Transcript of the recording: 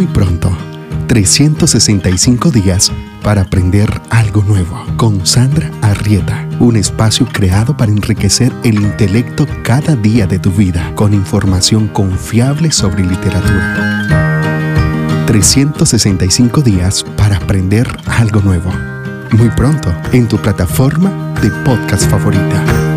Muy pronto, 365 días para aprender algo nuevo con Sandra Arrieta, un espacio creado para enriquecer el intelecto cada día de tu vida con información confiable sobre literatura. 365 días para aprender algo nuevo. Muy pronto en tu plataforma de podcast favorita.